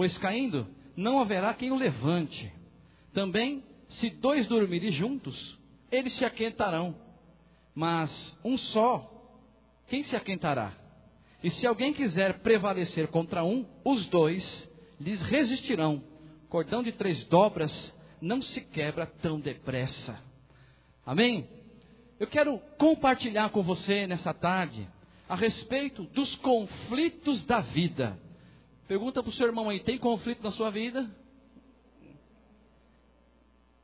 pois caindo não haverá quem o levante. Também, se dois dormirem juntos, eles se aquentarão. Mas um só, quem se aquentará? E se alguém quiser prevalecer contra um, os dois lhes resistirão. Cordão de três dobras não se quebra tão depressa. Amém? Eu quero compartilhar com você nessa tarde a respeito dos conflitos da vida. Pergunta para o seu irmão aí: tem conflito na sua vida?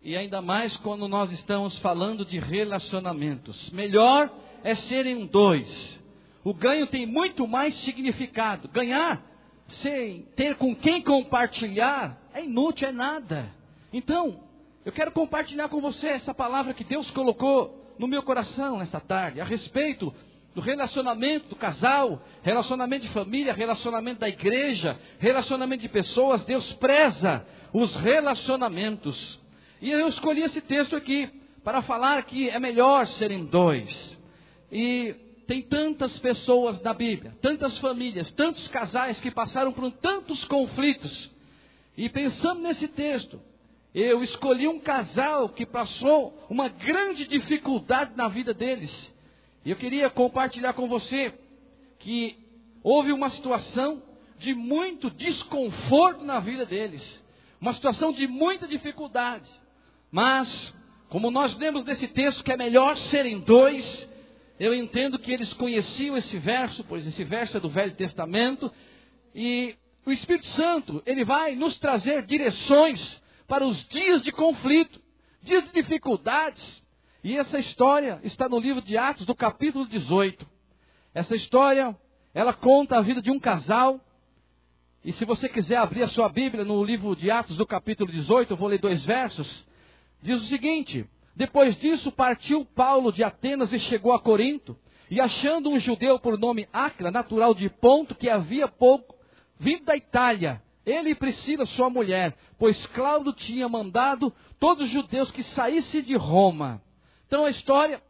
E ainda mais quando nós estamos falando de relacionamentos. Melhor é serem dois. O ganho tem muito mais significado. Ganhar sem ter com quem compartilhar é inútil, é nada. Então, eu quero compartilhar com você essa palavra que Deus colocou no meu coração nessa tarde, a respeito do relacionamento do casal, relacionamento de família, relacionamento da igreja, relacionamento de pessoas. Deus preza os relacionamentos. E eu escolhi esse texto aqui para falar que é melhor serem dois. E tem tantas pessoas na Bíblia, tantas famílias, tantos casais que passaram por tantos conflitos. E pensando nesse texto, eu escolhi um casal que passou uma grande dificuldade na vida deles. E eu queria compartilhar com você que houve uma situação de muito desconforto na vida deles, uma situação de muita dificuldade. Mas, como nós lemos nesse texto que é melhor serem dois, eu entendo que eles conheciam esse verso, pois esse verso é do Velho Testamento, e o Espírito Santo, ele vai nos trazer direções para os dias de conflito, dias de dificuldades. E essa história está no livro de Atos, do capítulo 18. Essa história, ela conta a vida de um casal. E se você quiser abrir a sua Bíblia no livro de Atos, do capítulo 18, eu vou ler dois versos. Diz o seguinte: Depois disso partiu Paulo de Atenas e chegou a Corinto. E achando um judeu por nome Acra, natural de Ponto, que havia pouco vindo da Itália, ele e Priscila, sua mulher, pois Cláudio tinha mandado todos os judeus que saíssem de Roma. Então a história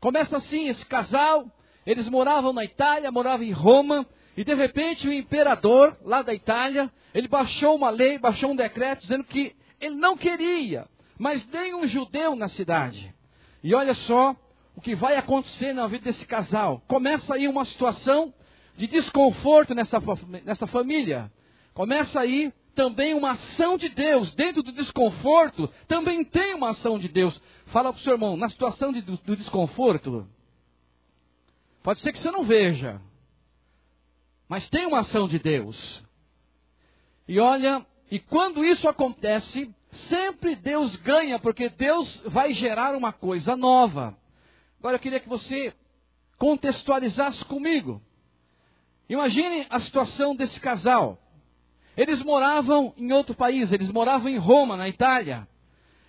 começa assim: esse casal, eles moravam na Itália, moravam em Roma, e de repente o imperador lá da Itália, ele baixou uma lei, baixou um decreto dizendo que ele não queria mas nem um judeu na cidade. E olha só o que vai acontecer na vida desse casal. Começa aí uma situação de desconforto nessa, nessa família. Começa aí também uma ação de Deus. Dentro do desconforto, também tem uma ação de Deus. Fala para o seu irmão, na situação de, do, do desconforto, pode ser que você não veja, mas tem uma ação de Deus. E olha, e quando isso acontece, Sempre Deus ganha, porque Deus vai gerar uma coisa nova. Agora eu queria que você contextualizasse comigo. Imagine a situação desse casal. Eles moravam em outro país, eles moravam em Roma, na Itália.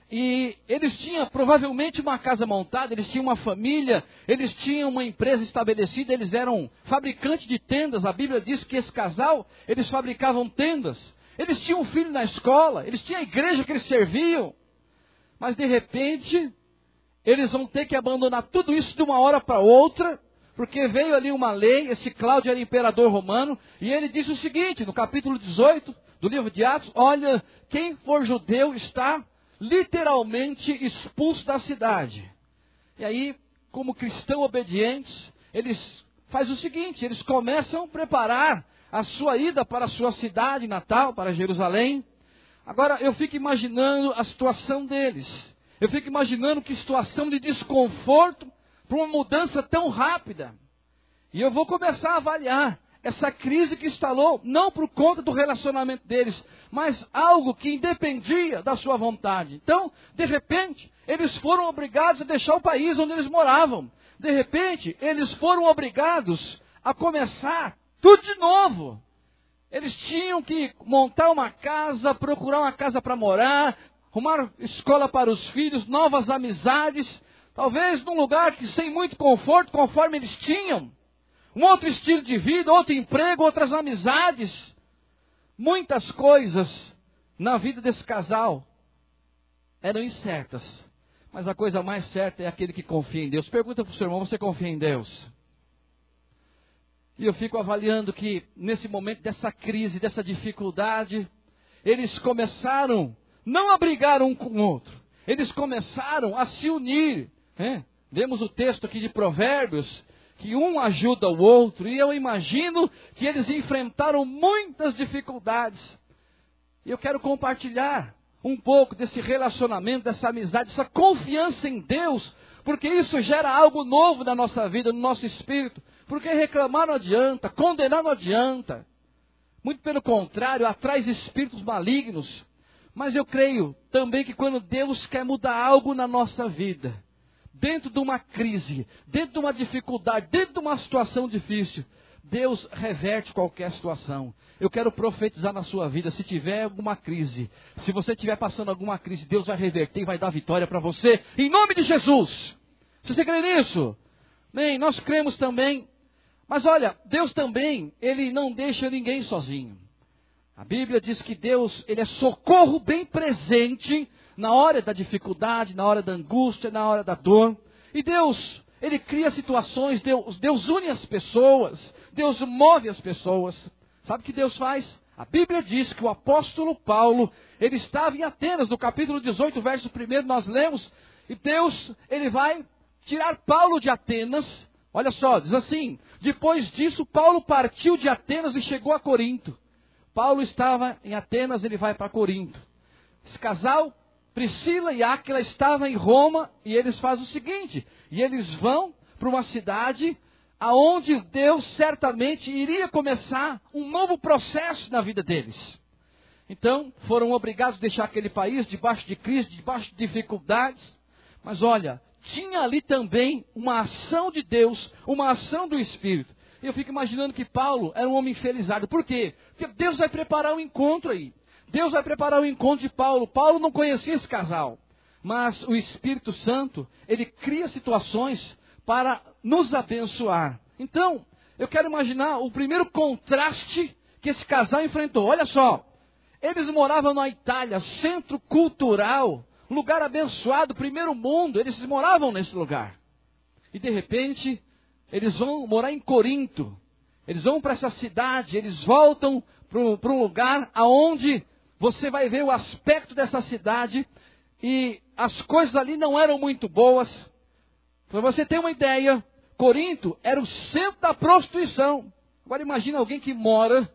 E eles tinham provavelmente uma casa montada, eles tinham uma família, eles tinham uma empresa estabelecida, eles eram fabricantes de tendas. A Bíblia diz que esse casal, eles fabricavam tendas. Eles tinham um filho na escola, eles tinham a igreja que eles serviam. Mas de repente, eles vão ter que abandonar tudo isso de uma hora para outra, porque veio ali uma lei, esse Cláudio era imperador romano, e ele disse o seguinte, no capítulo 18 do livro de Atos: Olha, quem for judeu está literalmente expulso da cidade. E aí, como cristãos obedientes, eles fazem o seguinte: eles começam a preparar a sua ida para a sua cidade natal, para Jerusalém. Agora eu fico imaginando a situação deles. Eu fico imaginando que situação de desconforto para uma mudança tão rápida. E eu vou começar a avaliar essa crise que instalou, não por conta do relacionamento deles, mas algo que independia da sua vontade. Então, de repente, eles foram obrigados a deixar o país onde eles moravam. De repente, eles foram obrigados a começar tudo de novo. Eles tinham que montar uma casa, procurar uma casa para morar, arrumar escola para os filhos, novas amizades, talvez num lugar que sem muito conforto, conforme eles tinham. Um outro estilo de vida, outro emprego, outras amizades. Muitas coisas na vida desse casal eram incertas. Mas a coisa mais certa é aquele que confia em Deus. Pergunta para o seu irmão: você confia em Deus? E eu fico avaliando que nesse momento dessa crise, dessa dificuldade, eles começaram não a brigar um com o outro, eles começaram a se unir. Né? Vemos o texto aqui de Provérbios, que um ajuda o outro, e eu imagino que eles enfrentaram muitas dificuldades. E eu quero compartilhar um pouco desse relacionamento, dessa amizade, dessa confiança em Deus, porque isso gera algo novo na nossa vida, no nosso espírito. Porque reclamar não adianta, condenar não adianta. Muito pelo contrário, atrai espíritos malignos. Mas eu creio também que quando Deus quer mudar algo na nossa vida, dentro de uma crise, dentro de uma dificuldade, dentro de uma situação difícil, Deus reverte qualquer situação. Eu quero profetizar na sua vida, se tiver alguma crise, se você estiver passando alguma crise, Deus vai reverter e vai dar vitória para você, em nome de Jesus. Se você crê nisso? Bem, nós cremos também. Mas olha, Deus também, Ele não deixa ninguém sozinho. A Bíblia diz que Deus, Ele é socorro bem presente na hora da dificuldade, na hora da angústia, na hora da dor. E Deus, Ele cria situações, Deus, Deus une as pessoas, Deus move as pessoas. Sabe o que Deus faz? A Bíblia diz que o apóstolo Paulo, ele estava em Atenas, no capítulo 18, verso 1, nós lemos, e Deus, ele vai tirar Paulo de Atenas. Olha só, diz assim: depois disso, Paulo partiu de Atenas e chegou a Corinto. Paulo estava em Atenas, ele vai para Corinto. Esse casal, Priscila e Áquila, estavam em Roma e eles fazem o seguinte: e eles vão para uma cidade aonde Deus certamente iria começar um novo processo na vida deles. Então, foram obrigados a deixar aquele país debaixo de crise, debaixo de dificuldades. Mas olha, tinha ali também uma ação de Deus, uma ação do Espírito. Eu fico imaginando que Paulo era um homem felizado. Por quê? Porque Deus vai preparar um encontro aí. Deus vai preparar o encontro de Paulo. Paulo não conhecia esse casal. Mas o Espírito Santo, ele cria situações para nos abençoar. Então, eu quero imaginar o primeiro contraste que esse casal enfrentou. Olha só, eles moravam na Itália, centro cultural, lugar abençoado, primeiro mundo, eles moravam nesse lugar. E de repente, eles vão morar em Corinto. Eles vão para essa cidade, eles voltam para um lugar aonde você vai ver o aspecto dessa cidade e as coisas ali não eram muito boas. Para você ter uma ideia, Corinto era o centro da prostituição. Agora imagine alguém que mora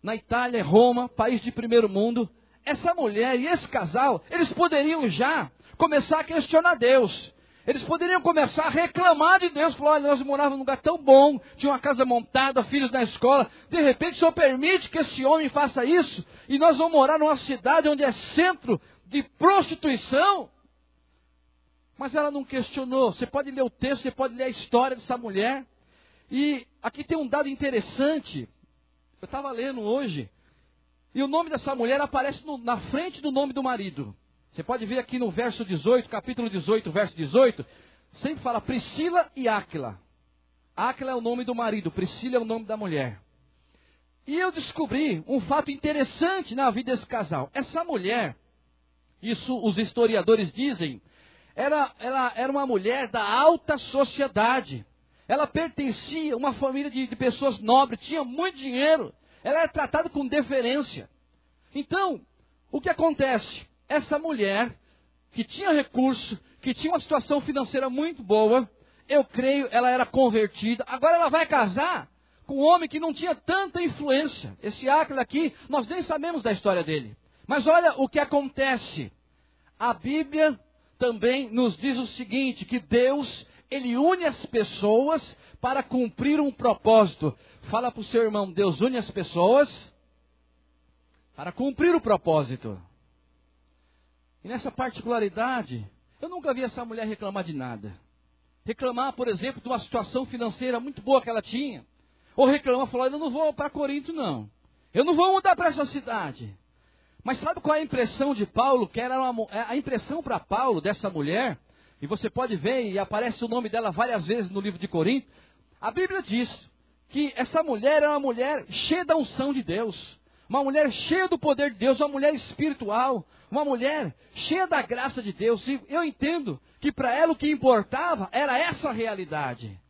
na Itália, Roma, país de primeiro mundo. Essa mulher e esse casal, eles poderiam já começar a questionar Deus. Eles poderiam começar a reclamar de Deus. Falar, olha, nós morávamos num lugar tão bom, tinha uma casa montada, filhos na escola. De repente, o Senhor permite que esse homem faça isso. E nós vamos morar numa cidade onde é centro de prostituição. Mas ela não questionou. Você pode ler o texto, você pode ler a história dessa mulher. E aqui tem um dado interessante. Eu estava lendo hoje. E o nome dessa mulher aparece no, na frente do nome do marido. Você pode ver aqui no verso 18, capítulo 18, verso 18. Sempre fala Priscila e Áquila. Áquila é o nome do marido, Priscila é o nome da mulher. E eu descobri um fato interessante na vida desse casal. Essa mulher, isso os historiadores dizem, era, ela era uma mulher da alta sociedade. Ela pertencia a uma família de, de pessoas nobres, tinha muito dinheiro. Ela era tratada com deferência. Então, o que acontece? Essa mulher, que tinha recurso, que tinha uma situação financeira muito boa, eu creio, ela era convertida. Agora ela vai casar com um homem que não tinha tanta influência. Esse Áquila aqui, nós nem sabemos da história dele. Mas olha o que acontece. A Bíblia também nos diz o seguinte: que Deus, Ele une as pessoas para cumprir um propósito. Fala para o seu irmão: Deus une as pessoas para cumprir o propósito. E nessa particularidade, eu nunca vi essa mulher reclamar de nada. Reclamar, por exemplo, de uma situação financeira muito boa que ela tinha. Ou reclamar, falar: Eu não vou para Corinto, não. Eu não vou mudar para essa cidade. Mas sabe qual é a impressão de Paulo? Que era uma, é, a impressão para Paulo dessa mulher, e você pode ver, e aparece o nome dela várias vezes no livro de Corinto. A Bíblia diz que essa mulher é uma mulher cheia da unção de Deus, uma mulher cheia do poder de Deus, uma mulher espiritual, uma mulher cheia da graça de Deus. E eu entendo que para ela o que importava era essa realidade.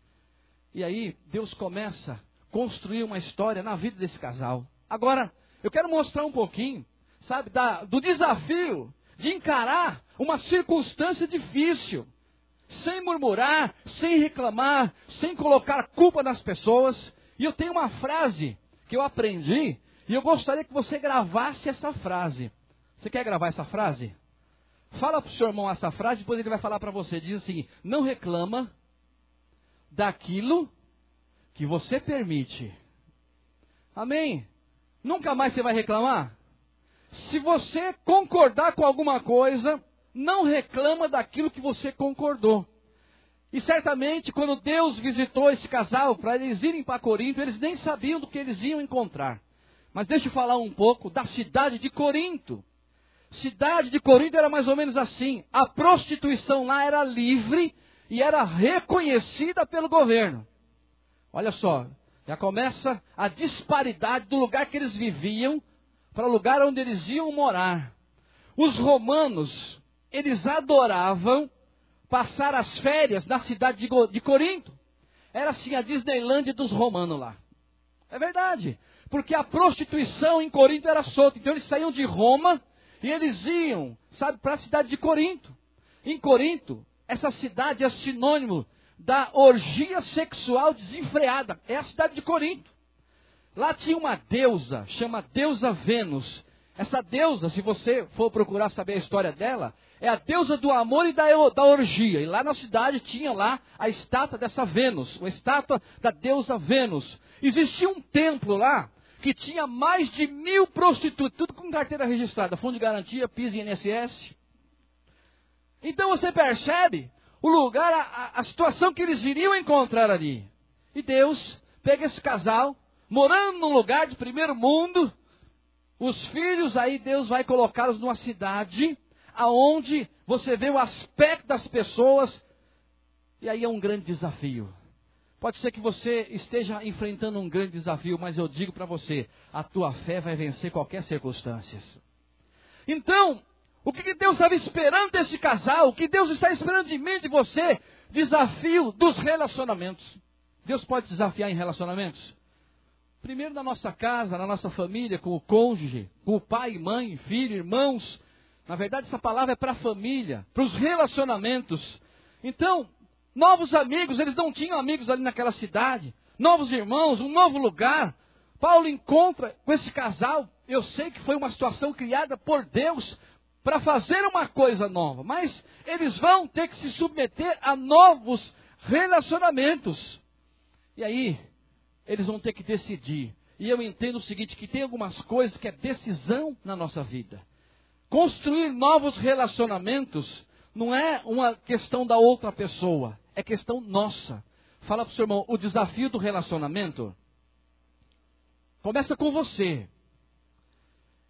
E aí Deus começa construir uma história na vida desse casal. Agora, eu quero mostrar um pouquinho, sabe, da, do desafio de encarar uma circunstância difícil, sem murmurar, sem reclamar, sem colocar culpa nas pessoas. E eu tenho uma frase que eu aprendi e eu gostaria que você gravasse essa frase. Você quer gravar essa frase? Fala para o seu irmão essa frase, depois ele vai falar para você. Diz assim: Não reclama daquilo que você permite. Amém? Nunca mais você vai reclamar? Se você concordar com alguma coisa, não reclama daquilo que você concordou. E certamente, quando Deus visitou esse casal para eles irem para Corinto, eles nem sabiam do que eles iam encontrar. Mas deixa eu falar um pouco da cidade de Corinto. Cidade de Corinto era mais ou menos assim: a prostituição lá era livre e era reconhecida pelo governo. Olha só, já começa a disparidade do lugar que eles viviam para o lugar onde eles iam morar. Os romanos, eles adoravam passar as férias na cidade de Corinto. Era assim a Disneylandia dos romanos lá. É verdade. Porque a prostituição em Corinto era solta. Então eles saíam de Roma e eles iam, sabe, para a cidade de Corinto. Em Corinto, essa cidade é sinônimo da orgia sexual desenfreada. É a cidade de Corinto. Lá tinha uma deusa, chama deusa Vênus. Essa deusa, se você for procurar saber a história dela, é a deusa do amor e da, da orgia. E lá na cidade tinha lá a estátua dessa Vênus, a estátua da deusa Vênus. Existia um templo lá que tinha mais de mil prostitutas, tudo com carteira registrada, fundo de garantia, PIS e INSS. Então você percebe o lugar, a, a situação que eles iriam encontrar ali. E Deus pega esse casal, morando num lugar de primeiro mundo, os filhos aí Deus vai colocá-los numa cidade aonde você vê o aspecto das pessoas e aí é um grande desafio. Pode ser que você esteja enfrentando um grande desafio, mas eu digo para você, a tua fé vai vencer qualquer circunstância. Então, o que Deus estava esperando desse casal? O que Deus está esperando de mim, de você? Desafio dos relacionamentos. Deus pode desafiar em relacionamentos? Primeiro na nossa casa, na nossa família, com o cônjuge, com o pai, mãe, filho, irmãos. Na verdade, essa palavra é para a família, para os relacionamentos. Então, novos amigos, eles não tinham amigos ali naquela cidade, novos irmãos, um novo lugar. Paulo encontra com esse casal, eu sei que foi uma situação criada por Deus para fazer uma coisa nova, mas eles vão ter que se submeter a novos relacionamentos. E aí, eles vão ter que decidir. E eu entendo o seguinte: que tem algumas coisas que é decisão na nossa vida. Construir novos relacionamentos não é uma questão da outra pessoa, é questão nossa. Fala para o seu irmão, o desafio do relacionamento começa com você.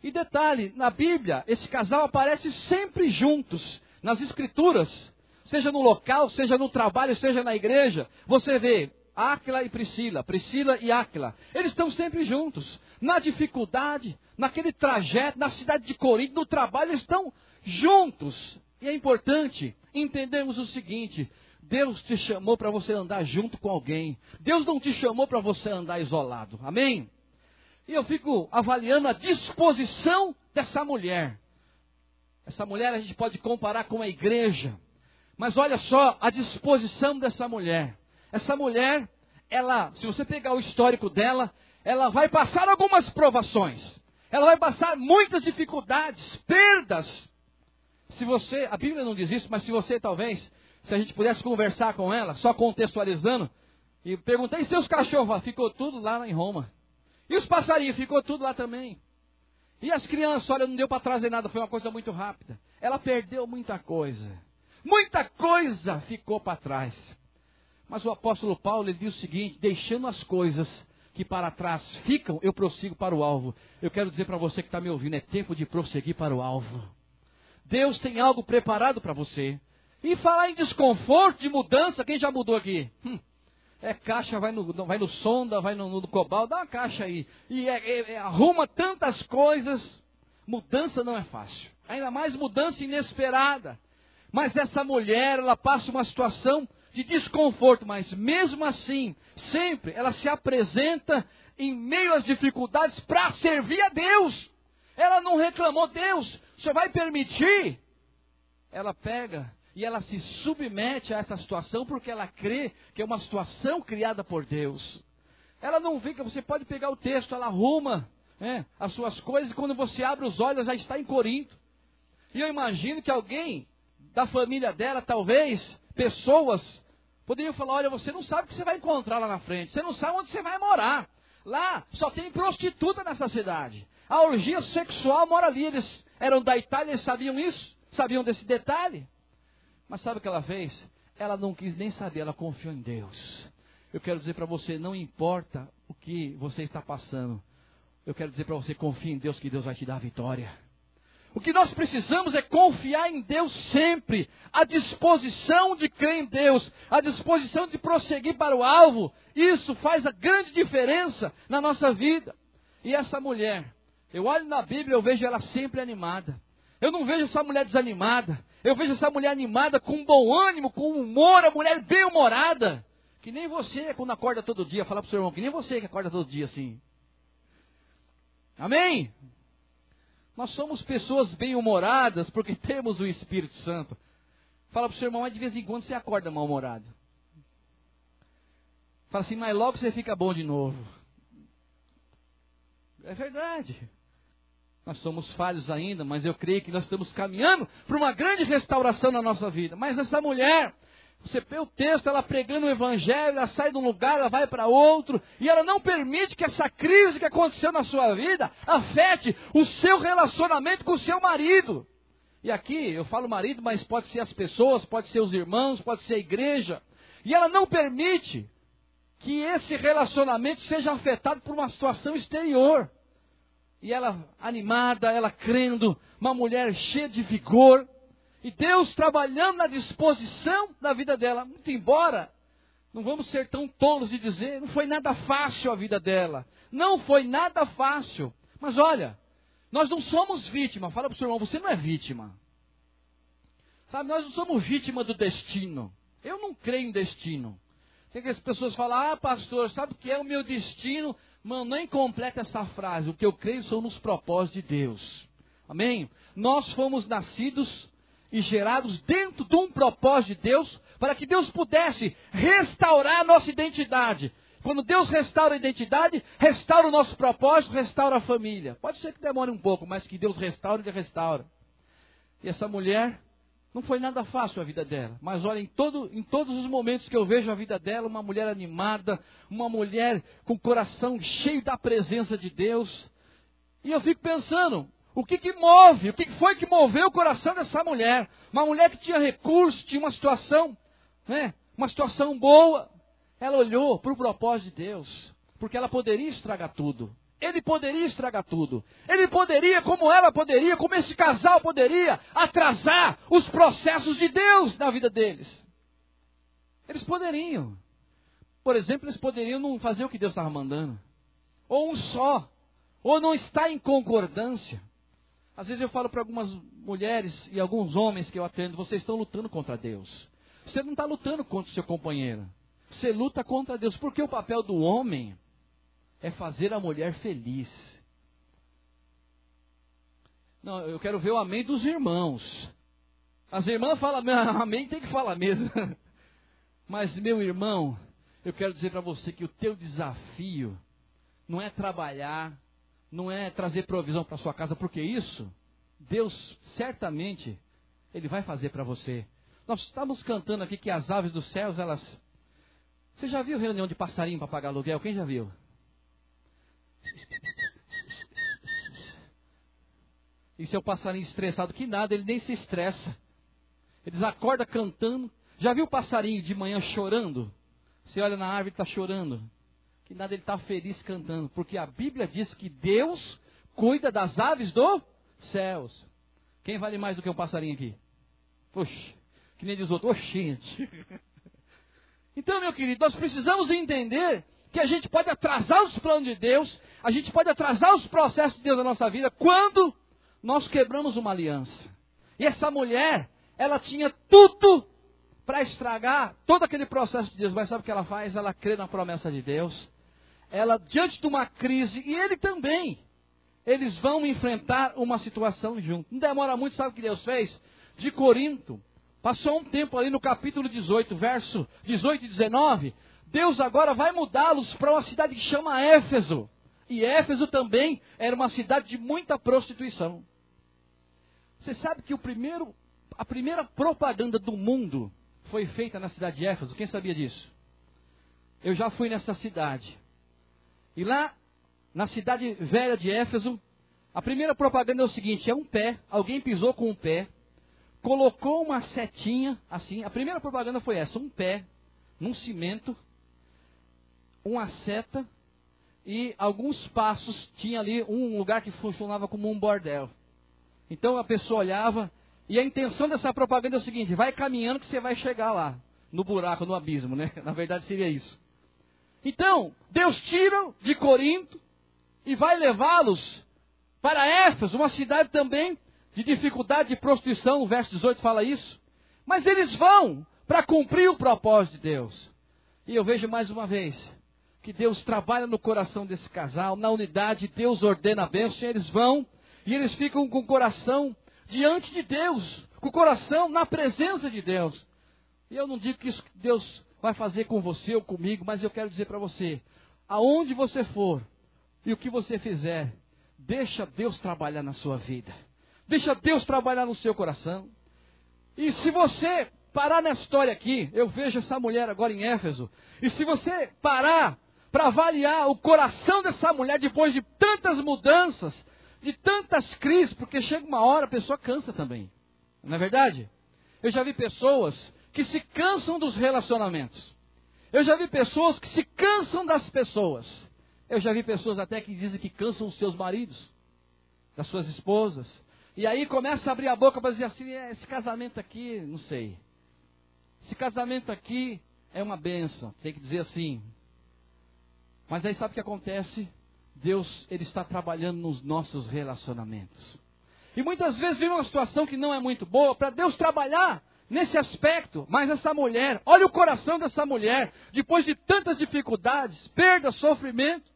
E detalhe, na Bíblia, esse casal aparece sempre juntos, nas Escrituras, seja no local, seja no trabalho, seja na igreja. Você vê Áquila e Priscila, Priscila e Áquila, eles estão sempre juntos. Na dificuldade, naquele trajeto, na cidade de Corinto, no trabalho, eles estão juntos. E é importante entendermos o seguinte: Deus te chamou para você andar junto com alguém. Deus não te chamou para você andar isolado. Amém? E eu fico avaliando a disposição dessa mulher. Essa mulher a gente pode comparar com a igreja. Mas olha só a disposição dessa mulher. Essa mulher, ela, se você pegar o histórico dela, ela vai passar algumas provações. Ela vai passar muitas dificuldades, perdas, se você, a Bíblia não diz isso, mas se você talvez, se a gente pudesse conversar com ela, só contextualizando, e perguntei seus cachorros, ficou tudo lá em Roma. E os passarinhos, ficou tudo lá também. E as crianças, olha, não deu para trazer nada, foi uma coisa muito rápida. Ela perdeu muita coisa. Muita coisa ficou para trás. Mas o apóstolo Paulo ele diz o seguinte: deixando as coisas que para trás ficam, eu prossigo para o alvo. Eu quero dizer para você que está me ouvindo: é tempo de prosseguir para o alvo. Deus tem algo preparado para você. E falar em desconforto, de mudança, quem já mudou aqui? Hum, é caixa, vai no, vai no sonda, vai no, no cobal, dá uma caixa aí. E é, é, é, arruma tantas coisas. Mudança não é fácil. Ainda mais mudança inesperada. Mas essa mulher, ela passa uma situação de desconforto, mas mesmo assim, sempre ela se apresenta em meio às dificuldades para servir a Deus. Ela não reclamou, Deus, você vai permitir? Ela pega e ela se submete a essa situação porque ela crê que é uma situação criada por Deus. Ela não fica, você pode pegar o texto, ela arruma né, as suas coisas e quando você abre os olhos já está em Corinto. E eu imagino que alguém da família dela, talvez, pessoas, poderiam falar: olha, você não sabe o que você vai encontrar lá na frente, você não sabe onde você vai morar. Lá só tem prostituta nessa cidade. A orgia sexual mora ali. Eles eram da Itália, eles sabiam isso? Sabiam desse detalhe? Mas sabe o que ela fez? Ela não quis nem saber, ela confiou em Deus. Eu quero dizer para você, não importa o que você está passando. Eu quero dizer para você, confie em Deus que Deus vai te dar a vitória. O que nós precisamos é confiar em Deus sempre, a disposição de crer em Deus, a disposição de prosseguir para o alvo. Isso faz a grande diferença na nossa vida. E essa mulher, eu olho na Bíblia, eu vejo ela sempre animada. Eu não vejo essa mulher desanimada. Eu vejo essa mulher animada, com bom ânimo, com humor, a mulher bem humorada. Que nem você quando acorda todo dia, fala para o seu irmão, que nem você que acorda todo dia assim. Amém? Nós somos pessoas bem-humoradas porque temos o Espírito Santo. Fala para o seu irmão, mas de vez em quando você acorda mal-humorado. Fala assim, mas logo você fica bom de novo. É verdade. Nós somos falhos ainda, mas eu creio que nós estamos caminhando para uma grande restauração na nossa vida. Mas essa mulher, você vê o texto, ela pregando o evangelho, ela sai de um lugar, ela vai para outro, e ela não permite que essa crise que aconteceu na sua vida afete o seu relacionamento com o seu marido. E aqui eu falo marido, mas pode ser as pessoas, pode ser os irmãos, pode ser a igreja. E ela não permite que esse relacionamento seja afetado por uma situação exterior. E ela animada, ela crendo, uma mulher cheia de vigor, e Deus trabalhando na disposição da vida dela. Muito embora, não vamos ser tão tolos de dizer, não foi nada fácil a vida dela. Não foi nada fácil. Mas olha, nós não somos vítima. Fala para o seu irmão, você não é vítima. Sabe, nós não somos vítima do destino. Eu não creio em destino. Tem que as pessoas falam, ah, pastor, sabe o que é o meu destino? Mano, nem completa essa frase. O que eu creio são nos propósitos de Deus. Amém? Nós fomos nascidos e gerados dentro de um propósito de Deus, para que Deus pudesse restaurar a nossa identidade. Quando Deus restaura a identidade, restaura o nosso propósito, restaura a família. Pode ser que demore um pouco, mas que Deus restaure, Ele restaura. E essa mulher, não foi nada fácil a vida dela. Mas olha, em, todo, em todos os momentos que eu vejo a vida dela, uma mulher animada, uma mulher com o coração cheio da presença de Deus. E eu fico pensando, o que, que move? O que, foi que moveu o coração dessa mulher? Uma mulher que tinha recursos, tinha uma situação, né? Uma situação boa. Ela olhou para o propósito de Deus, porque ela poderia estragar tudo. Ele poderia estragar tudo. Ele poderia, como ela poderia, como esse casal poderia, atrasar os processos de Deus na vida deles. Eles poderiam. Por exemplo, eles poderiam não fazer o que Deus estava mandando. Ou um só. Ou não estar em concordância. Às vezes eu falo para algumas mulheres e alguns homens que eu atendo, vocês estão lutando contra Deus. Você não está lutando contra o seu companheiro. Você luta contra Deus. Porque o papel do homem é fazer a mulher feliz. Não, eu quero ver o amém dos irmãos. As irmãs falam amém, tem que falar mesmo. Mas, meu irmão, eu quero dizer para você que o teu desafio não é trabalhar não é trazer provisão para sua casa, porque isso, Deus certamente, Ele vai fazer para você. Nós estamos cantando aqui que as aves dos céus, elas. Você já viu reunião de passarinho para pagar aluguel? Quem já viu? E seu passarinho estressado, que nada, ele nem se estressa. Eles acordam cantando. Já viu o passarinho de manhã chorando? Você olha na árvore e está chorando que nada ele está feliz cantando, porque a Bíblia diz que Deus cuida das aves dos céus. Quem vale mais do que um passarinho aqui? Oxe, que nem diz outro, oxente. Então, meu querido, nós precisamos entender que a gente pode atrasar os planos de Deus, a gente pode atrasar os processos de Deus na nossa vida quando nós quebramos uma aliança. E essa mulher, ela tinha tudo para estragar todo aquele processo de Deus. Mas sabe o que ela faz? Ela crê na promessa de Deus. Ela, diante de uma crise, e ele também, eles vão enfrentar uma situação junto. Não demora muito, sabe o que Deus fez? De Corinto, passou um tempo ali no capítulo 18, verso 18 e 19. Deus agora vai mudá-los para uma cidade que chama Éfeso. E Éfeso também era uma cidade de muita prostituição. Você sabe que primeiro, a primeira propaganda do mundo foi feita na cidade de Éfeso? Quem sabia disso? Eu já fui nessa cidade. E lá, na cidade velha de Éfeso, a primeira propaganda é o seguinte: é um pé, alguém pisou com um pé, colocou uma setinha, assim. A primeira propaganda foi essa: um pé, num cimento, uma seta e alguns passos. Tinha ali um lugar que funcionava como um bordel. Então a pessoa olhava, e a intenção dessa propaganda é o seguinte: vai caminhando que você vai chegar lá, no buraco, no abismo, né? Na verdade seria isso. Então, Deus tira de Corinto e vai levá-los para Éfeso, uma cidade também de dificuldade de prostituição, o verso 18 fala isso. Mas eles vão para cumprir o propósito de Deus. E eu vejo mais uma vez que Deus trabalha no coração desse casal, na unidade, Deus ordena a bênção, e eles vão e eles ficam com o coração diante de Deus, com o coração na presença de Deus. E eu não digo que isso Deus vai fazer com você ou comigo, mas eu quero dizer para você: aonde você for e o que você fizer, deixa Deus trabalhar na sua vida, deixa Deus trabalhar no seu coração. E se você parar na história aqui, eu vejo essa mulher agora em Éfeso, e se você parar para avaliar o coração dessa mulher depois de tantas mudanças, de tantas crises, porque chega uma hora a pessoa cansa também. Não é verdade? Eu já vi pessoas que se cansam dos relacionamentos. Eu já vi pessoas que se cansam das pessoas. Eu já vi pessoas até que dizem que cansam os seus maridos, das suas esposas. E aí começa a abrir a boca para dizer assim: é, esse casamento aqui, não sei. Esse casamento aqui é uma benção. Tem que dizer assim. Mas aí sabe o que acontece? Deus ele está trabalhando nos nossos relacionamentos. E muitas vezes vem uma situação que não é muito boa para Deus trabalhar nesse aspecto. Mas essa mulher, olha o coração dessa mulher, depois de tantas dificuldades, perda, sofrimento,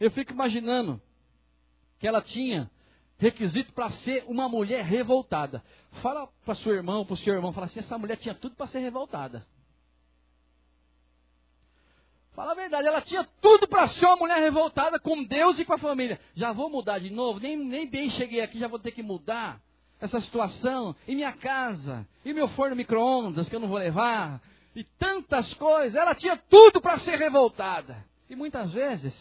eu fico imaginando que ela tinha requisito para ser uma mulher revoltada. Fala para sua irmã, para o seu irmão, fala assim: essa mulher tinha tudo para ser revoltada. Fala a verdade, ela tinha tudo para ser uma mulher revoltada com Deus e com a família. Já vou mudar de novo, nem, nem bem cheguei aqui, já vou ter que mudar essa situação. E minha casa, e meu forno micro-ondas que eu não vou levar, e tantas coisas. Ela tinha tudo para ser revoltada. E muitas vezes,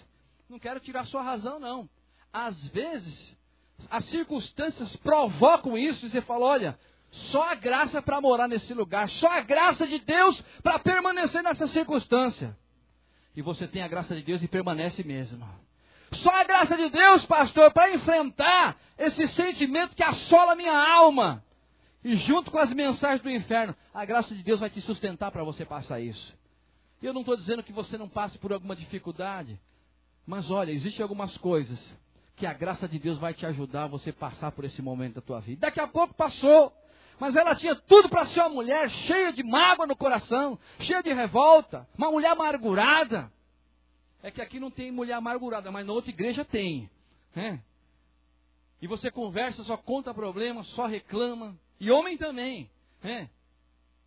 não quero tirar sua razão, não. Às vezes, as circunstâncias provocam isso e você fala: olha, só a graça para morar nesse lugar, só a graça de Deus para permanecer nessa circunstância e você tem a graça de Deus e permanece mesmo. Só a graça de Deus, pastor, para enfrentar esse sentimento que assola a minha alma. E junto com as mensagens do inferno, a graça de Deus vai te sustentar para você passar isso. Eu não estou dizendo que você não passe por alguma dificuldade. Mas olha, existem algumas coisas que a graça de Deus vai te ajudar a você passar por esse momento da tua vida. Daqui a pouco passou. Mas ela tinha tudo para ser uma mulher cheia de mágoa no coração, cheia de revolta, uma mulher amargurada. É que aqui não tem mulher amargurada, mas na outra igreja tem. Né? E você conversa, só conta problema, só reclama. E homem também. Né?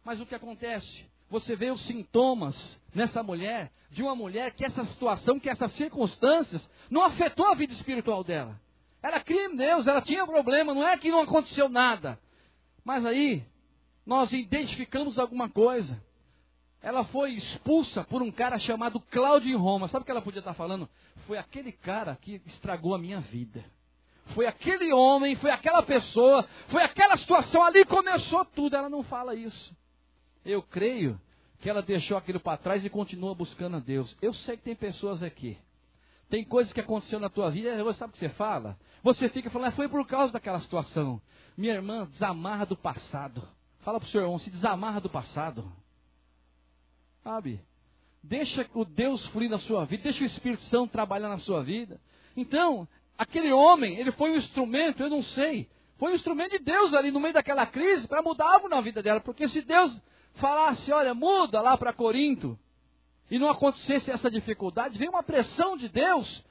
Mas o que acontece? Você vê os sintomas nessa mulher, de uma mulher que essa situação, que essas circunstâncias, não afetou a vida espiritual dela. Ela cria em Deus, ela tinha problema, não é que não aconteceu nada. Mas aí, nós identificamos alguma coisa. Ela foi expulsa por um cara chamado Cláudio em Roma. Sabe o que ela podia estar falando? Foi aquele cara que estragou a minha vida. Foi aquele homem, foi aquela pessoa, foi aquela situação, ali começou tudo. Ela não fala isso. Eu creio que ela deixou aquilo para trás e continua buscando a Deus. Eu sei que tem pessoas aqui. Tem coisas que aconteceu na tua vida, você sabe o que você fala? Você fica falando, ah, foi por causa daquela situação. Minha irmã, desamarra do passado. Fala para o seu irmão, se desamarra do passado. Sabe? Deixa o Deus fluir na sua vida, deixa o Espírito Santo trabalhar na sua vida. Então, aquele homem, ele foi um instrumento, eu não sei, foi um instrumento de Deus ali no meio daquela crise para mudar algo na vida dela. Porque se Deus falasse, olha, muda lá para Corinto, e não acontecesse essa dificuldade, vem uma pressão de Deus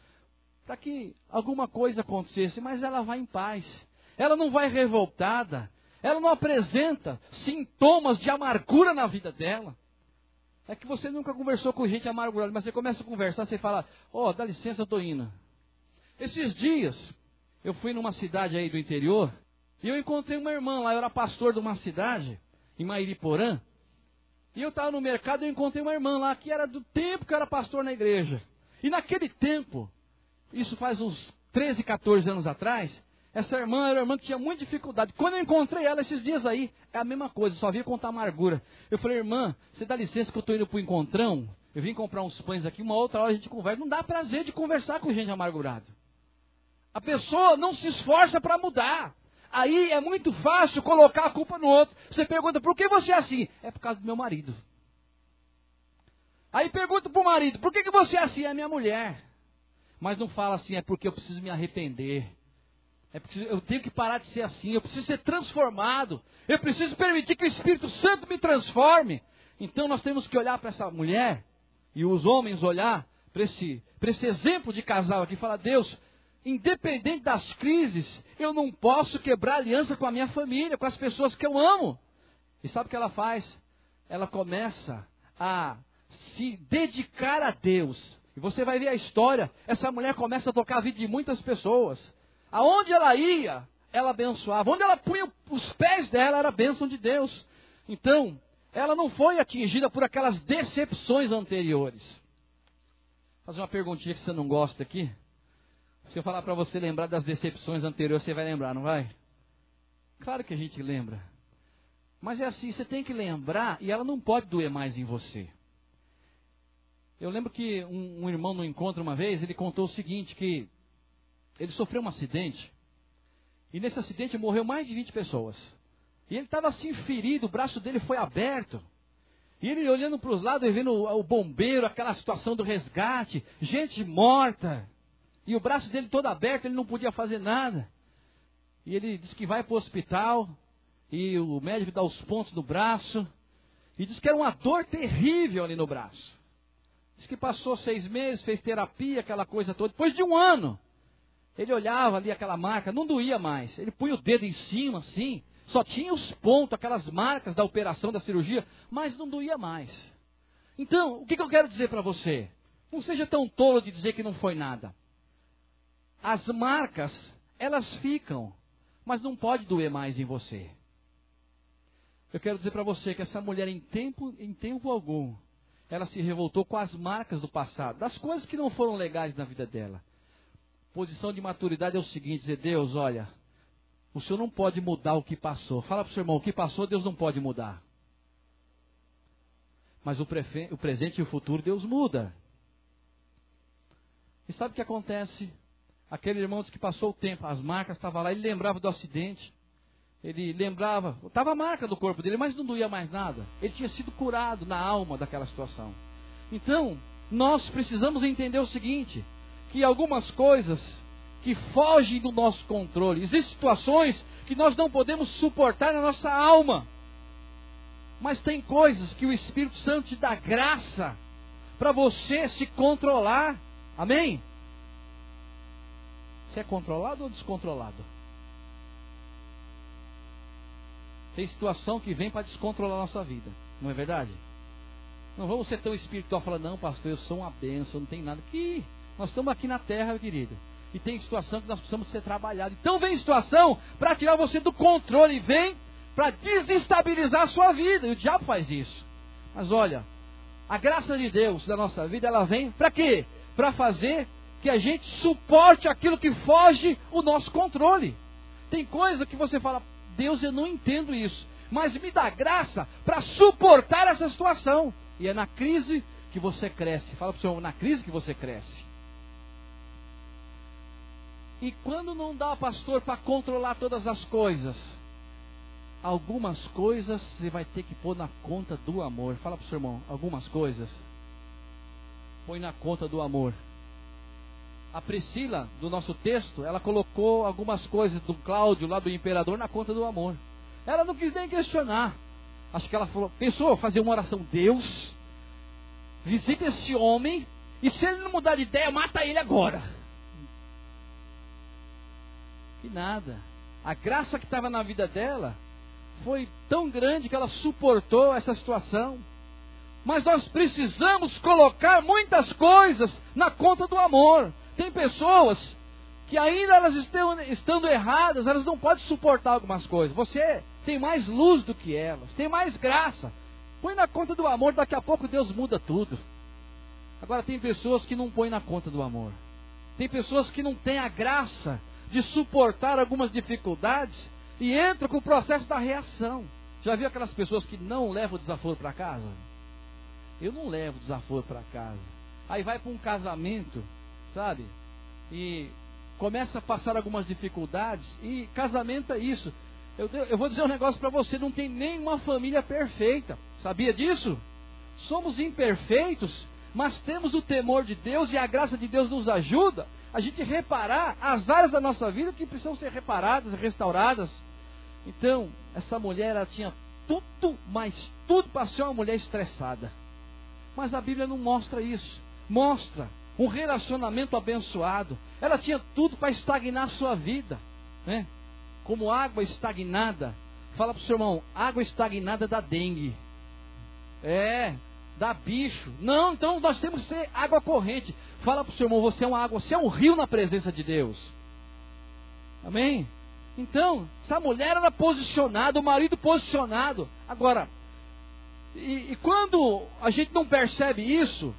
para que alguma coisa acontecesse, mas ela vai em paz. Ela não vai revoltada, ela não apresenta sintomas de amargura na vida dela. É que você nunca conversou com gente amargurada, mas você começa a conversar, você fala, ó, oh, dá licença, eu estou indo. Esses dias, eu fui numa cidade aí do interior, e eu encontrei uma irmã lá, eu era pastor de uma cidade, em Mairiporã, e eu estava no mercado e encontrei uma irmã lá, que era do tempo que eu era pastor na igreja. E naquele tempo, isso faz uns 13, 14 anos atrás, essa irmã era uma irmã que tinha muita dificuldade. Quando eu encontrei ela esses dias aí, é a mesma coisa, só via contar amargura. Eu falei, irmã, você dá licença que eu estou indo para o encontrão? Eu vim comprar uns pães aqui, uma outra hora a gente conversa. Não dá prazer de conversar com gente amargurada. A pessoa não se esforça para mudar. Aí é muito fácil colocar a culpa no outro. Você pergunta, por que você é assim? É por causa do meu marido. Aí pergunta para o marido, por que, que você é assim? É minha mulher. Mas não fala assim, é porque eu preciso me arrepender. É porque eu tenho que parar de ser assim, eu preciso ser transformado. Eu preciso permitir que o Espírito Santo me transforme. Então nós temos que olhar para essa mulher e os homens olhar para esse, esse exemplo de casal aqui e falar: Deus, independente das crises, eu não posso quebrar aliança com a minha família, com as pessoas que eu amo. E sabe o que ela faz? Ela começa a se dedicar a Deus. E você vai ver a história. Essa mulher começa a tocar a vida de muitas pessoas. Aonde ela ia, ela abençoava. Onde ela punha os pés dela, era a bênção de Deus. Então, ela não foi atingida por aquelas decepções anteriores. Vou fazer uma perguntinha que você não gosta aqui. Se eu falar para você lembrar das decepções anteriores, você vai lembrar, não vai? Claro que a gente lembra. Mas é assim, você tem que lembrar e ela não pode doer mais em você. Eu lembro que um, um irmão no encontro uma vez, ele contou o seguinte, que ele sofreu um acidente. E nesse acidente morreu mais de 20 pessoas. E ele estava assim ferido, o braço dele foi aberto. E ele olhando para os lados e vendo o, o bombeiro, aquela situação do resgate, gente morta. E o braço dele todo aberto, ele não podia fazer nada. E ele disse que vai para o hospital. E o médico dá os pontos no braço. E diz que era uma dor terrível ali no braço. Diz que passou seis meses, fez terapia, aquela coisa toda. Depois de um ano, ele olhava ali aquela marca, não doía mais. Ele punha o dedo em cima, assim, só tinha os pontos, aquelas marcas da operação, da cirurgia, mas não doía mais. Então, o que, que eu quero dizer para você? Não seja tão tolo de dizer que não foi nada. As marcas, elas ficam, mas não pode doer mais em você. Eu quero dizer para você que essa mulher, em tempo, em tempo algum, ela se revoltou com as marcas do passado, das coisas que não foram legais na vida dela. Posição de maturidade é o seguinte: dizer, Deus, olha, o Senhor não pode mudar o que passou. Fala para o seu irmão: o que passou, Deus não pode mudar. Mas o, prefe... o presente e o futuro, Deus muda. E sabe o que acontece? Aquele irmão que passou o tempo, as marcas estavam lá, ele lembrava do acidente. Ele lembrava, estava a marca do corpo dele, mas não doía mais nada. Ele tinha sido curado na alma daquela situação. Então, nós precisamos entender o seguinte: que algumas coisas que fogem do nosso controle. Existem situações que nós não podemos suportar na nossa alma. Mas tem coisas que o Espírito Santo te dá graça para você se controlar. Amém? Você é controlado ou descontrolado? Tem situação que vem para descontrolar a nossa vida, não é verdade? Não vamos ser tão espiritual falando, não, pastor, eu sou uma benção, não tem nada. Que nós estamos aqui na terra, meu querido. E tem situação que nós precisamos ser trabalhados. Então vem situação para tirar você do controle, vem para desestabilizar a sua vida. E o diabo faz isso. Mas olha, a graça de Deus da nossa vida, ela vem para quê? Para fazer que a gente suporte aquilo que foge o nosso controle. Tem coisa que você fala, Deus, eu não entendo isso. Mas me dá graça para suportar essa situação. E é na crise que você cresce. Fala para o Senhor, na crise que você cresce. E quando não dá, pastor, para controlar todas as coisas, algumas coisas você vai ter que pôr na conta do amor. Fala para o seu irmão, algumas coisas. Põe na conta do amor. A Priscila, do nosso texto, ela colocou algumas coisas do Cláudio, lá do imperador, na conta do amor. Ela não quis nem questionar. Acho que ela falou, pensou fazer uma oração, Deus, visita esse homem, e se ele não mudar de ideia, mata ele agora. E nada. A graça que estava na vida dela foi tão grande que ela suportou essa situação. Mas nós precisamos colocar muitas coisas na conta do amor. Tem pessoas que ainda elas estão estando erradas, elas não podem suportar algumas coisas. Você tem mais luz do que elas, tem mais graça. Põe na conta do amor, daqui a pouco Deus muda tudo. Agora tem pessoas que não põem na conta do amor. Tem pessoas que não têm a graça de suportar algumas dificuldades e entram com o processo da reação. Já viu aquelas pessoas que não levam o desaforo para casa? Eu não levo desaforo para casa. Aí vai para um casamento, sabe? E começa a passar algumas dificuldades. E casamento é isso. Eu, eu vou dizer um negócio para você: não tem nenhuma família perfeita. Sabia disso? Somos imperfeitos, mas temos o temor de Deus e a graça de Deus nos ajuda a gente reparar as áreas da nossa vida que precisam ser reparadas, restauradas. Então, essa mulher ela tinha tudo, mas tudo para ser uma mulher estressada. Mas a Bíblia não mostra isso. Mostra um relacionamento abençoado. Ela tinha tudo para estagnar sua vida. Né? Como água estagnada. Fala para o seu irmão, água estagnada dá dengue. É, dá bicho. Não, então nós temos que ser água corrente. Fala para o seu irmão, você é uma água, você é um rio na presença de Deus. Amém? Então, essa mulher era posicionada, o marido posicionado. Agora, e, e quando a gente não percebe isso,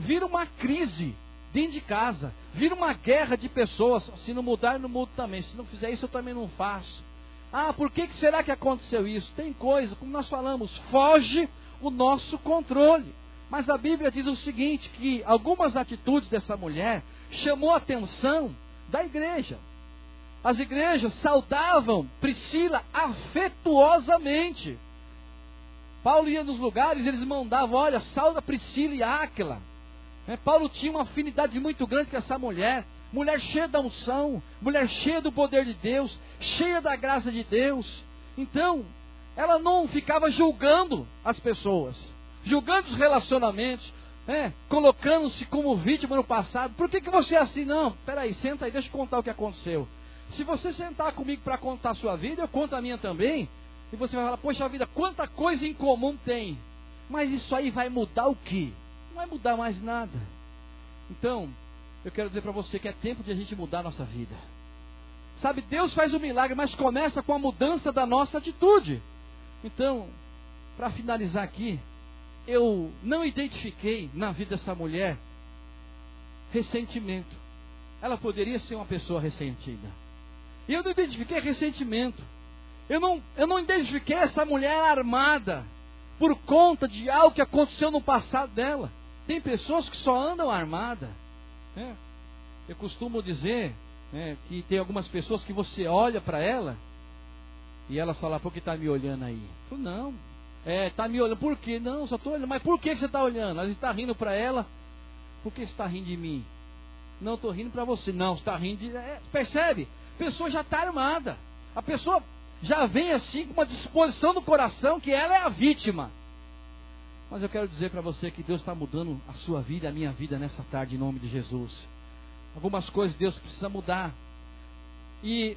vira uma crise dentro de casa, vira uma guerra de pessoas. Se não mudar, eu não mudo também. Se não fizer isso, eu também não faço. Ah, por que, que será que aconteceu isso? Tem coisa, como nós falamos, foge o nosso controle. Mas a Bíblia diz o seguinte: que algumas atitudes dessa mulher chamou a atenção da igreja. As igrejas saudavam Priscila afetuosamente. Paulo ia nos lugares, eles mandavam, olha, sauda Priscila e Áquila. É, Paulo tinha uma afinidade muito grande com essa mulher. Mulher cheia da unção, mulher cheia do poder de Deus, cheia da graça de Deus. Então, ela não ficava julgando as pessoas, julgando os relacionamentos, é, colocando-se como vítima no passado. Por que, que você é assim? Não, peraí, senta aí, deixa eu contar o que aconteceu. Se você sentar comigo para contar a sua vida, eu conto a minha também. E você vai falar, poxa vida, quanta coisa em comum tem. Mas isso aí vai mudar o quê? Vai mudar mais nada. Então, eu quero dizer para você que é tempo de a gente mudar a nossa vida. Sabe, Deus faz o um milagre, mas começa com a mudança da nossa atitude. Então, para finalizar aqui, eu não identifiquei na vida dessa mulher ressentimento. Ela poderia ser uma pessoa ressentida. E eu não identifiquei ressentimento. Eu não, eu não identifiquei essa mulher armada por conta de algo que aconteceu no passado dela. Tem pessoas que só andam armadas. Né? Eu costumo dizer né, que tem algumas pessoas que você olha para ela e ela fala, por que está me olhando aí? Eu não, é, está me olhando, por quê? Não, só estou olhando, mas por que você está olhando? Ela está rindo para ela, por que você está rindo de mim? Não, estou rindo para você. Não, está rindo de. É, percebe? A pessoa já está armada. A pessoa já vem assim com uma disposição do coração que ela é a vítima. Mas eu quero dizer para você que Deus está mudando a sua vida, a minha vida nessa tarde, em nome de Jesus. Algumas coisas Deus precisa mudar. E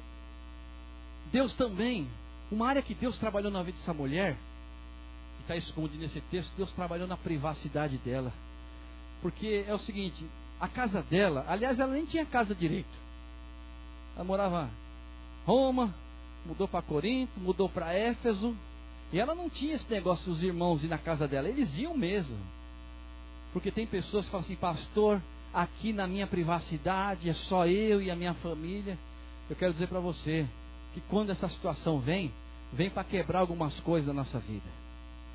Deus também, uma área que Deus trabalhou na vida dessa mulher, que está escondida nesse texto, Deus trabalhou na privacidade dela. Porque é o seguinte, a casa dela, aliás, ela nem tinha casa direito. Ela morava em Roma, mudou para Corinto, mudou para Éfeso. E ela não tinha esse negócio dos irmãos ir na casa dela, eles iam mesmo. Porque tem pessoas que falam assim, pastor, aqui na minha privacidade é só eu e a minha família. Eu quero dizer para você que quando essa situação vem, vem para quebrar algumas coisas da nossa vida.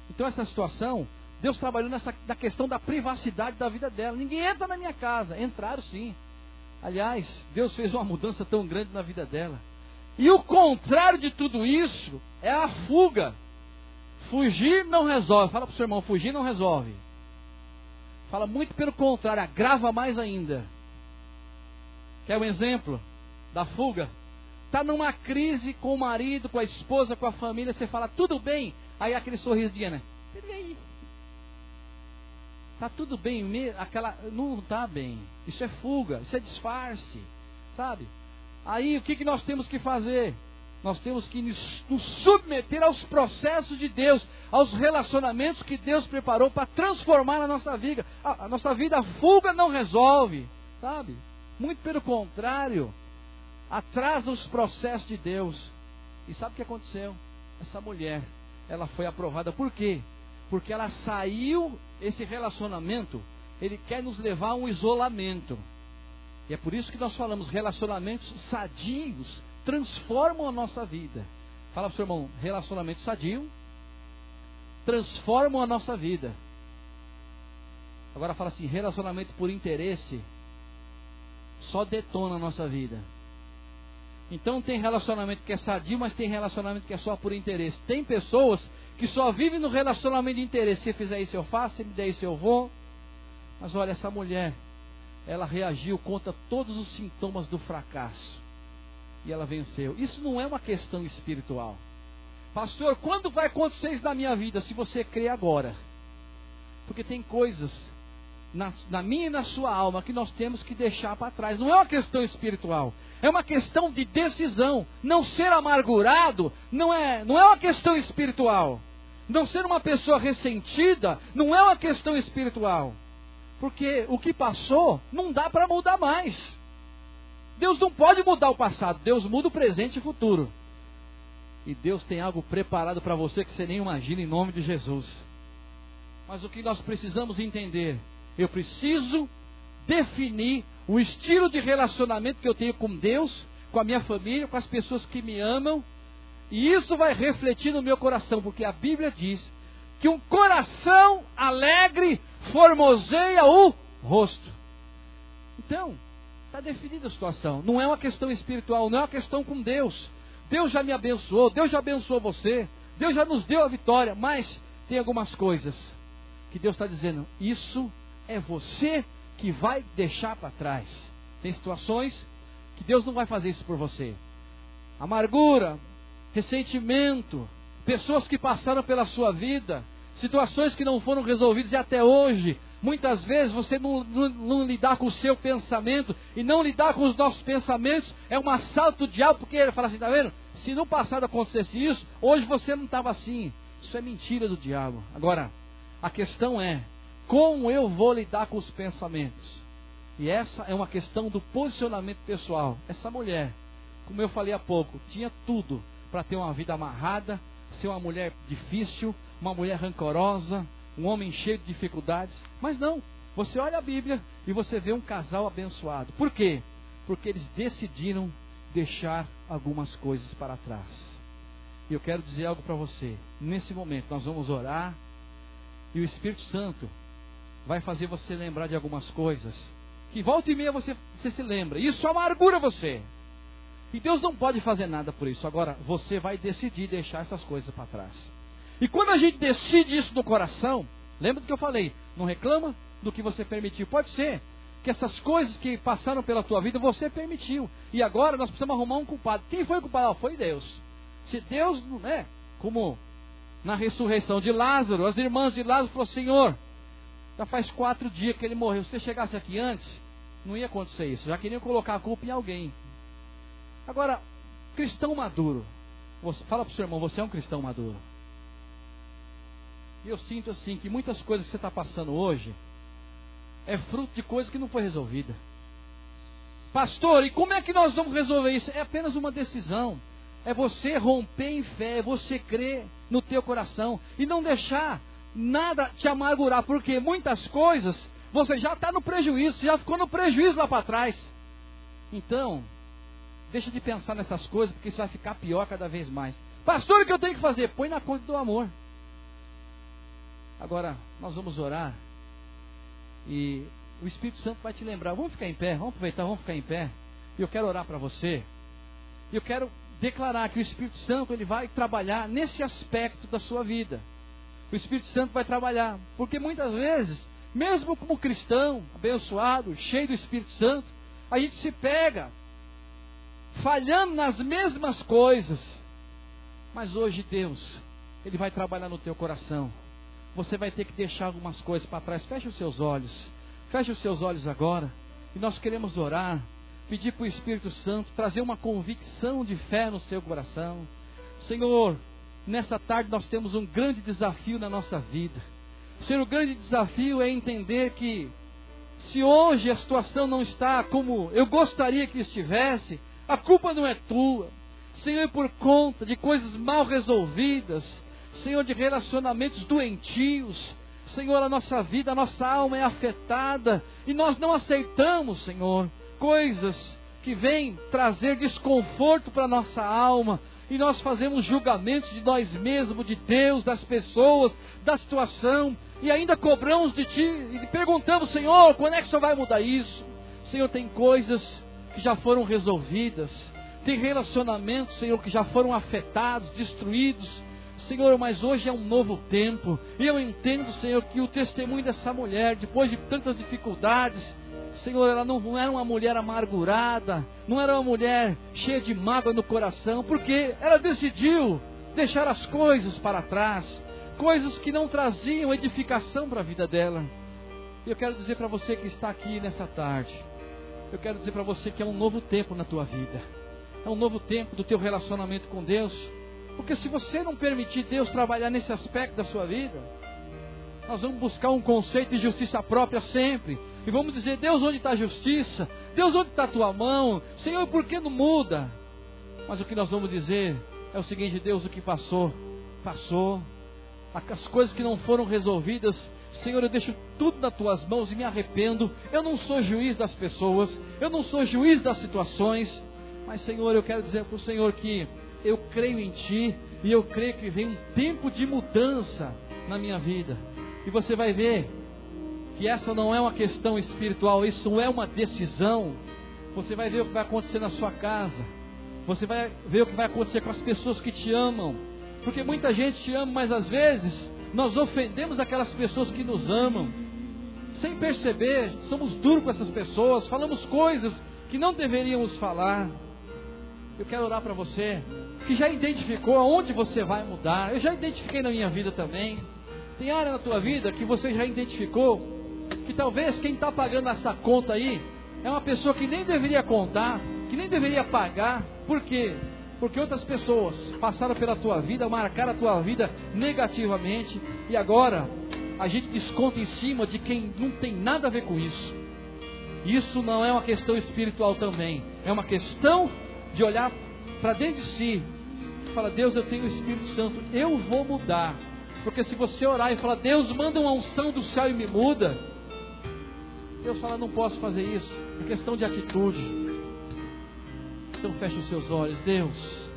Então essa situação, Deus trabalhou nessa na questão da privacidade da vida dela. Ninguém entra na minha casa, entraram sim. Aliás, Deus fez uma mudança tão grande na vida dela. E o contrário de tudo isso é a fuga. Fugir não resolve. Fala para o seu irmão, fugir não resolve. Fala muito pelo contrário, agrava mais ainda. Quer um exemplo da fuga? Está numa crise com o marido, com a esposa, com a família, você fala, tudo bem, Aí aquele sorrisinho, né? Peraí. Tá tudo bem mesmo? Aquela. Não tá bem. Isso é fuga, isso é disfarce. Sabe? Aí o que, que nós temos que fazer? Nós temos que nos submeter aos processos de Deus, aos relacionamentos que Deus preparou para transformar a nossa vida. A, nossa vida, a fuga não resolve, sabe? Muito pelo contrário, atrasa os processos de Deus. E sabe o que aconteceu? Essa mulher, ela foi aprovada. Por quê? Porque ela saiu, esse relacionamento, ele quer nos levar a um isolamento. E é por isso que nós falamos relacionamentos sadios transformam a nossa vida. Fala para o seu irmão, relacionamento sadio transformam a nossa vida. Agora fala assim, relacionamento por interesse só detona a nossa vida. Então tem relacionamento que é sadio, mas tem relacionamento que é só por interesse. Tem pessoas que só vivem no relacionamento de interesse. Se fizer isso eu faço, se me der isso eu vou. Mas olha, essa mulher, ela reagiu contra todos os sintomas do fracasso e ela venceu. Isso não é uma questão espiritual. Pastor, quando vai acontecer isso na minha vida? Se você crê agora. Porque tem coisas na, na, minha e na sua alma que nós temos que deixar para trás. Não é uma questão espiritual, é uma questão de decisão. Não ser amargurado não é, não é uma questão espiritual. Não ser uma pessoa ressentida não é uma questão espiritual. Porque o que passou não dá para mudar mais. Deus não pode mudar o passado, Deus muda o presente e o futuro. E Deus tem algo preparado para você que você nem imagina em nome de Jesus. Mas o que nós precisamos entender, eu preciso definir o estilo de relacionamento que eu tenho com Deus, com a minha família, com as pessoas que me amam, e isso vai refletir no meu coração, porque a Bíblia diz que um coração alegre formoseia o rosto. Então, Está definida a situação. Não é uma questão espiritual, não é uma questão com Deus. Deus já me abençoou, Deus já abençoou você, Deus já nos deu a vitória, mas tem algumas coisas que Deus está dizendo: isso é você que vai deixar para trás. Tem situações que Deus não vai fazer isso por você. Amargura, ressentimento, pessoas que passaram pela sua vida, situações que não foram resolvidas e até hoje Muitas vezes você não, não, não, lidar com o seu pensamento e não lidar com os nossos pensamentos é um assalto do diabo, porque ele fala assim, tá vendo? Se no passado acontecesse isso, hoje você não estava assim. Isso é mentira do diabo. Agora, a questão é, como eu vou lidar com os pensamentos? E essa é uma questão do posicionamento pessoal. Essa mulher, como eu falei há pouco, tinha tudo para ter uma vida amarrada, ser uma mulher difícil, uma mulher rancorosa, um homem cheio de dificuldades. Mas não, você olha a Bíblia e você vê um casal abençoado. Por quê? Porque eles decidiram deixar algumas coisas para trás. E eu quero dizer algo para você. Nesse momento nós vamos orar e o Espírito Santo vai fazer você lembrar de algumas coisas que volta e meia você, você se lembra. Isso amargura você. E Deus não pode fazer nada por isso. Agora, você vai decidir deixar essas coisas para trás. E quando a gente decide isso no coração, lembra do que eu falei? Não reclama do que você permitiu. Pode ser que essas coisas que passaram pela tua vida você permitiu. E agora nós precisamos arrumar um culpado. Quem foi o culpado? Ah, foi Deus. Se Deus não é, como na ressurreição de Lázaro, as irmãs de Lázaro falaram: Senhor, já faz quatro dias que ele morreu. Se você chegasse aqui antes, não ia acontecer isso. Já queriam colocar a culpa em alguém. Agora, cristão maduro. fala para o seu irmão: você é um cristão maduro. E eu sinto assim que muitas coisas que você está passando hoje é fruto de coisas que não foi resolvida. Pastor, e como é que nós vamos resolver isso? É apenas uma decisão. É você romper em fé, é você crer no teu coração e não deixar nada te amargurar, porque muitas coisas você já está no prejuízo, já ficou no prejuízo lá para trás. Então, deixa de pensar nessas coisas, porque isso vai ficar pior cada vez mais. Pastor, o que eu tenho que fazer? Põe na conta do amor. Agora, nós vamos orar e o Espírito Santo vai te lembrar. Vamos ficar em pé, vamos aproveitar, vamos ficar em pé. E eu quero orar para você. E eu quero declarar que o Espírito Santo ele vai trabalhar nesse aspecto da sua vida. O Espírito Santo vai trabalhar, porque muitas vezes, mesmo como cristão, abençoado, cheio do Espírito Santo, a gente se pega falhando nas mesmas coisas. Mas hoje Deus Ele vai trabalhar no teu coração. Você vai ter que deixar algumas coisas para trás. Feche os seus olhos. Feche os seus olhos agora. E nós queremos orar, pedir para o Espírito Santo trazer uma convicção de fé no seu coração. Senhor, nessa tarde nós temos um grande desafio na nossa vida. Senhor, o grande desafio é entender que se hoje a situação não está como eu gostaria que estivesse, a culpa não é tua. Senhor, por conta de coisas mal resolvidas, Senhor, de relacionamentos doentios, Senhor, a nossa vida, a nossa alma é afetada e nós não aceitamos, Senhor, coisas que vêm trazer desconforto para a nossa alma, e nós fazemos julgamentos de nós mesmos, de Deus, das pessoas, da situação, e ainda cobramos de Ti e perguntamos, Senhor, quando é que o Senhor vai mudar isso? Senhor, tem coisas que já foram resolvidas, tem relacionamentos, Senhor, que já foram afetados, destruídos. Senhor, mas hoje é um novo tempo, e eu entendo, Senhor, que o testemunho dessa mulher, depois de tantas dificuldades, Senhor, ela não era uma mulher amargurada, não era uma mulher cheia de mágoa no coração, porque ela decidiu deixar as coisas para trás, coisas que não traziam edificação para a vida dela. E eu quero dizer para você que está aqui nessa tarde, eu quero dizer para você que é um novo tempo na tua vida, é um novo tempo do teu relacionamento com Deus, porque se você não permitir Deus trabalhar nesse aspecto da sua vida, nós vamos buscar um conceito de justiça própria sempre. E vamos dizer, Deus, onde está a justiça? Deus, onde está a tua mão? Senhor, por que não muda? Mas o que nós vamos dizer é o seguinte: Deus, o que passou, passou. As coisas que não foram resolvidas, Senhor, eu deixo tudo nas tuas mãos e me arrependo. Eu não sou juiz das pessoas, eu não sou juiz das situações. Mas, Senhor, eu quero dizer para o Senhor que eu creio em Ti e eu creio que vem um tempo de mudança na minha vida. E você vai ver que essa não é uma questão espiritual, isso é uma decisão. Você vai ver o que vai acontecer na sua casa. Você vai ver o que vai acontecer com as pessoas que te amam. Porque muita gente te ama, mas às vezes nós ofendemos aquelas pessoas que nos amam. Sem perceber, somos duros com essas pessoas, falamos coisas que não deveríamos falar. Eu quero orar para você que já identificou aonde você vai mudar. Eu já identifiquei na minha vida também. Tem área na tua vida que você já identificou que talvez quem está pagando essa conta aí é uma pessoa que nem deveria contar, que nem deveria pagar. Por quê? Porque outras pessoas passaram pela tua vida, marcaram a tua vida negativamente e agora a gente desconta em cima de quem não tem nada a ver com isso. Isso não é uma questão espiritual também, é uma questão de olhar para dentro de si e falar: Deus, eu tenho o Espírito Santo, eu vou mudar. Porque se você orar e falar, Deus manda uma unção do céu e me muda, Deus fala, não posso fazer isso. É questão de atitude. Então feche os seus olhos, Deus.